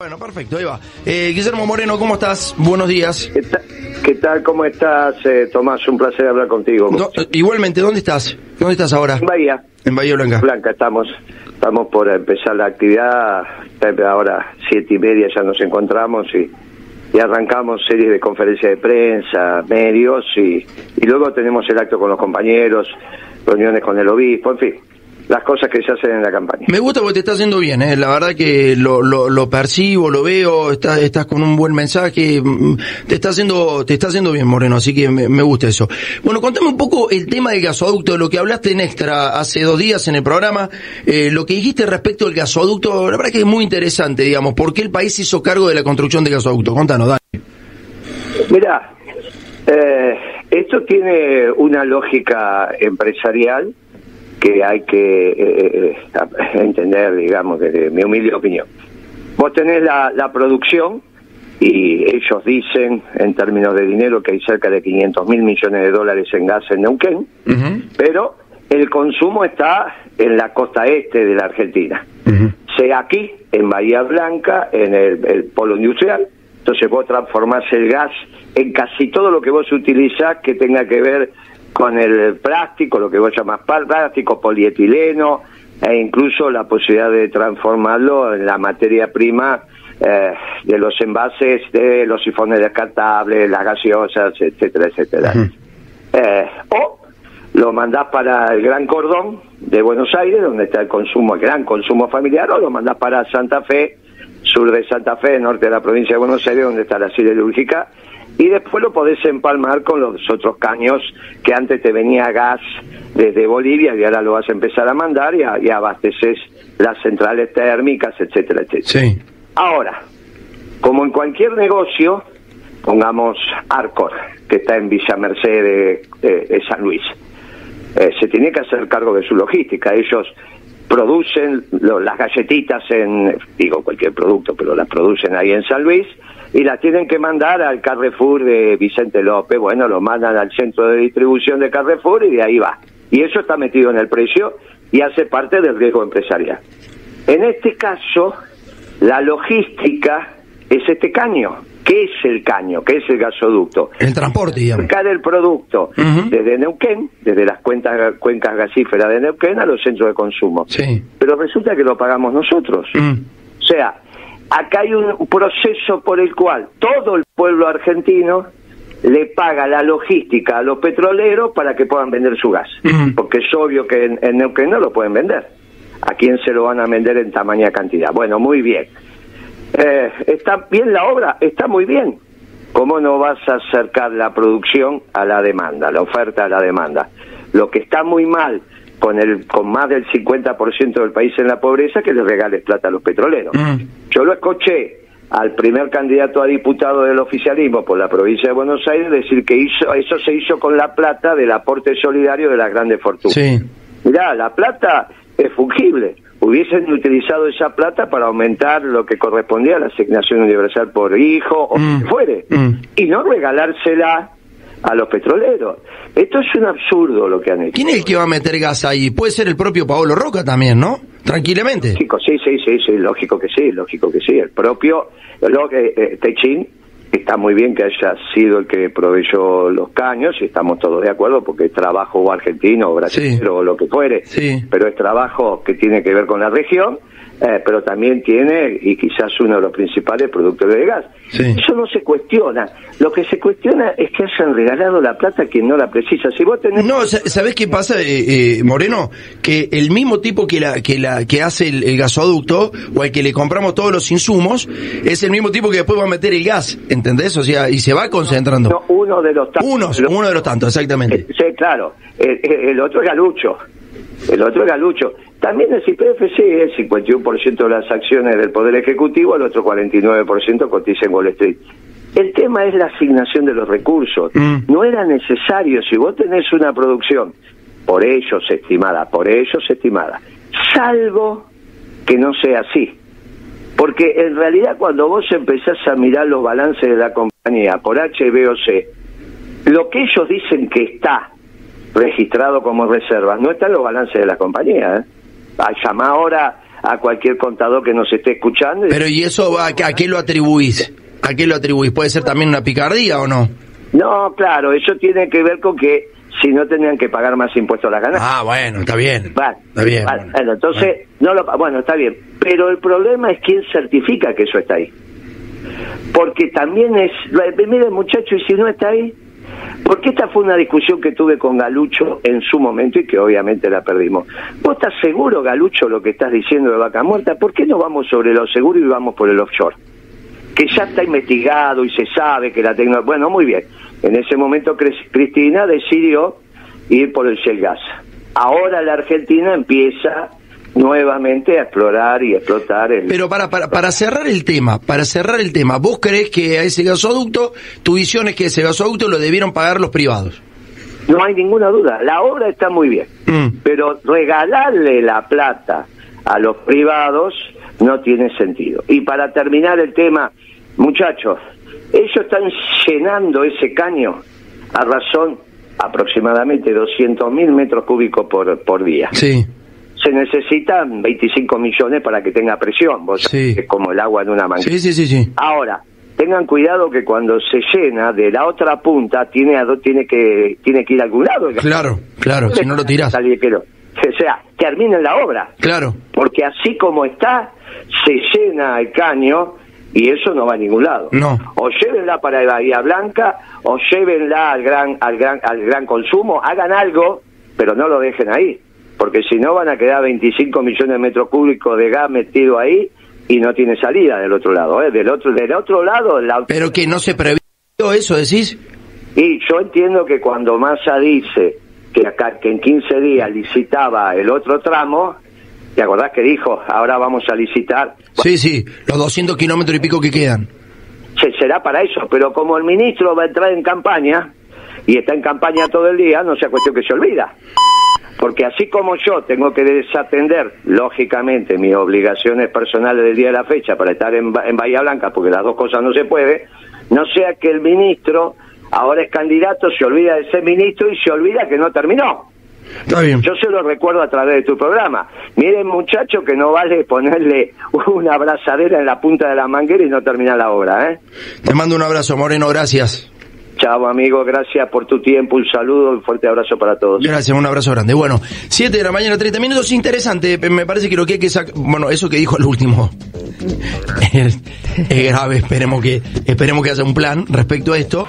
Bueno, perfecto, ahí va. Eh, Guillermo Moreno, ¿cómo estás? Buenos días. ¿Qué, ta- qué tal? ¿Cómo estás, eh, Tomás? Un placer hablar contigo. No, eh, igualmente, ¿dónde estás? ¿Dónde estás ahora? En Bahía En Bahía Blanca. Blanca estamos, estamos por empezar la actividad. Ahora siete y media ya nos encontramos y, y arrancamos series de conferencias de prensa, medios y, y luego tenemos el acto con los compañeros, reuniones con el obispo, en fin, las cosas que se hacen en la campaña. Me gusta porque te está haciendo bien, ¿eh? la verdad que lo, lo, lo percibo, lo veo, estás, estás con un buen mensaje, mm, te está haciendo, te está haciendo bien Moreno, así que me, me gusta eso. Bueno, contame un poco el tema del gasoducto, lo que hablaste en extra hace dos días en el programa, eh, lo que dijiste respecto del gasoducto, la verdad que es muy interesante, digamos, ¿por qué el país hizo cargo de la construcción del gasoducto? Contanos, dale. Mira, eh, esto tiene una lógica empresarial que hay que eh, eh, entender, digamos, desde mi humilde opinión. Vos tenés la, la producción y ellos dicen, en términos de dinero, que hay cerca de 500 mil millones de dólares en gas en Neuquén, pero el consumo está en la costa este de la Argentina, sea aquí, en Bahía Blanca, en el, el polo industrial, entonces vos transformás el gas en casi todo lo que vos utilizás que tenga que ver con el plástico, lo que vos llamás plástico, polietileno, e incluso la posibilidad de transformarlo en la materia prima eh, de los envases de los sifones descartables, las gaseosas, etcétera, etcétera. Eh, o lo mandás para el Gran Cordón de Buenos Aires, donde está el consumo, el gran consumo familiar, o lo mandás para Santa Fe, sur de Santa Fe, norte de la provincia de Buenos Aires, donde está la siderúrgica, y después lo podés empalmar con los otros caños que antes te venía gas desde Bolivia y ahora lo vas a empezar a mandar y, a- y abasteces las centrales térmicas, etcétera, etcétera. Sí. Ahora, como en cualquier negocio, pongamos Arcor, que está en Villa Merced de, de- de San Luis, eh, se tiene que hacer cargo de su logística. Ellos producen lo- las galletitas en, digo cualquier producto, pero las producen ahí en San Luis y las tienen que mandar al Carrefour de Vicente López. Bueno, lo mandan al centro de distribución de Carrefour y de ahí va. Y eso está metido en el precio y hace parte del riesgo empresarial. En este caso, la logística es este caño. ¿Qué es el caño? ¿Qué es el gasoducto? El transporte, digamos. El producto desde Neuquén, desde las cuentas, cuencas gasíferas de Neuquén a los centros de consumo. Sí. Pero resulta que lo pagamos nosotros. O sea, acá hay un proceso por el cual todo el pueblo argentino le paga la logística a los petroleros para que puedan vender su gas. Porque es obvio que en, en Neuquén no lo pueden vender. ¿A quién se lo van a vender en tamaña cantidad? Bueno, muy bien. Eh, ¿Está bien la obra? Está muy bien. ¿Cómo no vas a acercar la producción a la demanda, la oferta a la demanda? Lo que está muy mal con el con más del 50% del país en la pobreza que le regales plata a los petroleros. Mm. Yo lo escuché al primer candidato a diputado del oficialismo por la provincia de Buenos Aires decir que hizo eso se hizo con la plata del aporte solidario de las grandes fortunas. Sí. Mirá, la plata es fungible. Hubiesen utilizado esa plata para aumentar lo que correspondía a la asignación universal por hijo o Mm. lo que fuere. Mm. Y no regalársela a los petroleros. Esto es un absurdo lo que han hecho. ¿Quién es el que va a meter gas ahí? Puede ser el propio Paolo Roca también, ¿no? Tranquilamente. Sí, sí, sí, sí, lógico que sí, lógico que sí. El propio, lo que eh, Techín está muy bien que haya sido el que proveyó los caños y estamos todos de acuerdo porque es trabajo argentino o brasileño Sí. o lo que fuere, Sí. pero es trabajo que tiene que ver con la región, eh, pero también tiene, y quizás uno de los principales productores de gas. Sí. Eso no se cuestiona. Lo que se cuestiona es que hayan regalado la plata a quien no la precisa. Si vos tenés... No, sa- ¿sabés qué pasa, eh, eh, Moreno? Que el mismo tipo que la que la que hace el, el gasoducto o al que le compramos todos los insumos es el mismo tipo que después va a meter el gas, ¿entendés? O sea, y se va concentrando. no, uno de los... tantos- Unos, uno de los tantos, exactamente. Eh, Sí, claro. El, el- el otro es Galucho. El otro es Galucho. También el CIPF sí es 51% de las acciones del Poder Ejecutivo, el otro 49% cotiza en Wall Street. El tema es la asignación de los recursos. Mm. No era necesario, si vos tenés una producción, por ellos estimada, por ellos estimada, salvo que no sea así. Porque en realidad cuando vos empezás a mirar los balances de la compañía por H, B o C, lo que ellos dicen que está registrado como reservas no está en los balances de la compañía. ¿eh? A llamar ahora a cualquier contador que nos esté escuchando. Pero ¿y eso va, a qué lo atribuís? ¿A qué lo atribuís? ¿Puede ser también una picardía o no? No, claro, eso tiene que ver con que si no tenían que pagar más impuestos a la ganancia. Ah, bueno, está bien. está bien. Bueno, entonces, no lo, bueno, está bien. Pero el problema es quién certifica que eso está ahí. Porque también es, mire muchacho, y si no está ahí, porque esta fue una discusión que tuve con Galucho en su momento y que obviamente la perdimos. ¿Vos estás seguro, Galucho, lo que estás diciendo de vaca muerta? ¿Por qué no vamos sobre lo seguro y vamos por el offshore? Que ya está investigado y se sabe que la tecnología... Bueno, muy bien. En ese momento Cristina decidió ir por el Shell Gas. Ahora la Argentina empieza nuevamente a explorar y explotar el... Pero para, para, para cerrar el tema, para cerrar el tema, ¿vos crees que a ese gasoducto, tu visión es que ese gasoducto lo debieron pagar los privados? No hay ninguna duda, la obra está muy bien, mm. pero regalarle la plata a los privados no tiene sentido. Y para terminar el tema, muchachos, ellos están llenando ese caño a razón aproximadamente 200.000 metros cúbicos por, por día. Sí se necesitan 25 millones para que tenga presión, vos es como el agua en una manguera. Sí, sí, sí, Ahora, tengan cuidado que cuando se llena de la otra punta tiene tiene que tiene que ir a algún lado. Claro, claro, si no lo tirás. O sea, terminen la obra. Claro. Porque así como está, se llena el caño y eso no va a ningún lado. No. O llévenla para Bahía Blanca o llévenla al gran al gran al gran consumo, hagan algo, pero no lo dejen ahí porque si no van a quedar 25 millones de metros cúbicos de gas metido ahí y no tiene salida del otro lado, ¿eh? Del otro, del otro lado... La... Pero que no se previó eso, decís. Y yo entiendo que cuando Massa dice que, acá, que en 15 días licitaba el otro tramo, ¿te acordás que dijo, ahora vamos a licitar? Sí, sí, los 200 kilómetros y pico que quedan. Se, será para eso, pero como el ministro va a entrar en campaña, y está en campaña todo el día, no sea cuestión que se olvida. Porque así como yo tengo que desatender, lógicamente, mis obligaciones personales del día de la fecha para estar en, Bahía Blanca, porque las dos cosas no se puede, no sea que el ministro, ahora es candidato, se olvida de ser ministro y se olvida que no terminó. Está bien. Yo se lo recuerdo a través de tu programa. Miren, muchacho, que no vale ponerle una abrazadera en la punta de la manguera y no terminar la obra, ¿eh? Te mando un abrazo, Moreno, gracias. Chao, amigo, gracias por tu tiempo, un saludo, un fuerte abrazo para todos. Gracias, un abrazo grande. Bueno, 7 de la mañana, 30 minutos, interesante, me parece que lo que hay que sacar, bueno, eso que dijo el último es, grave, esperemos que, esperemos que haya un plan respecto a esto.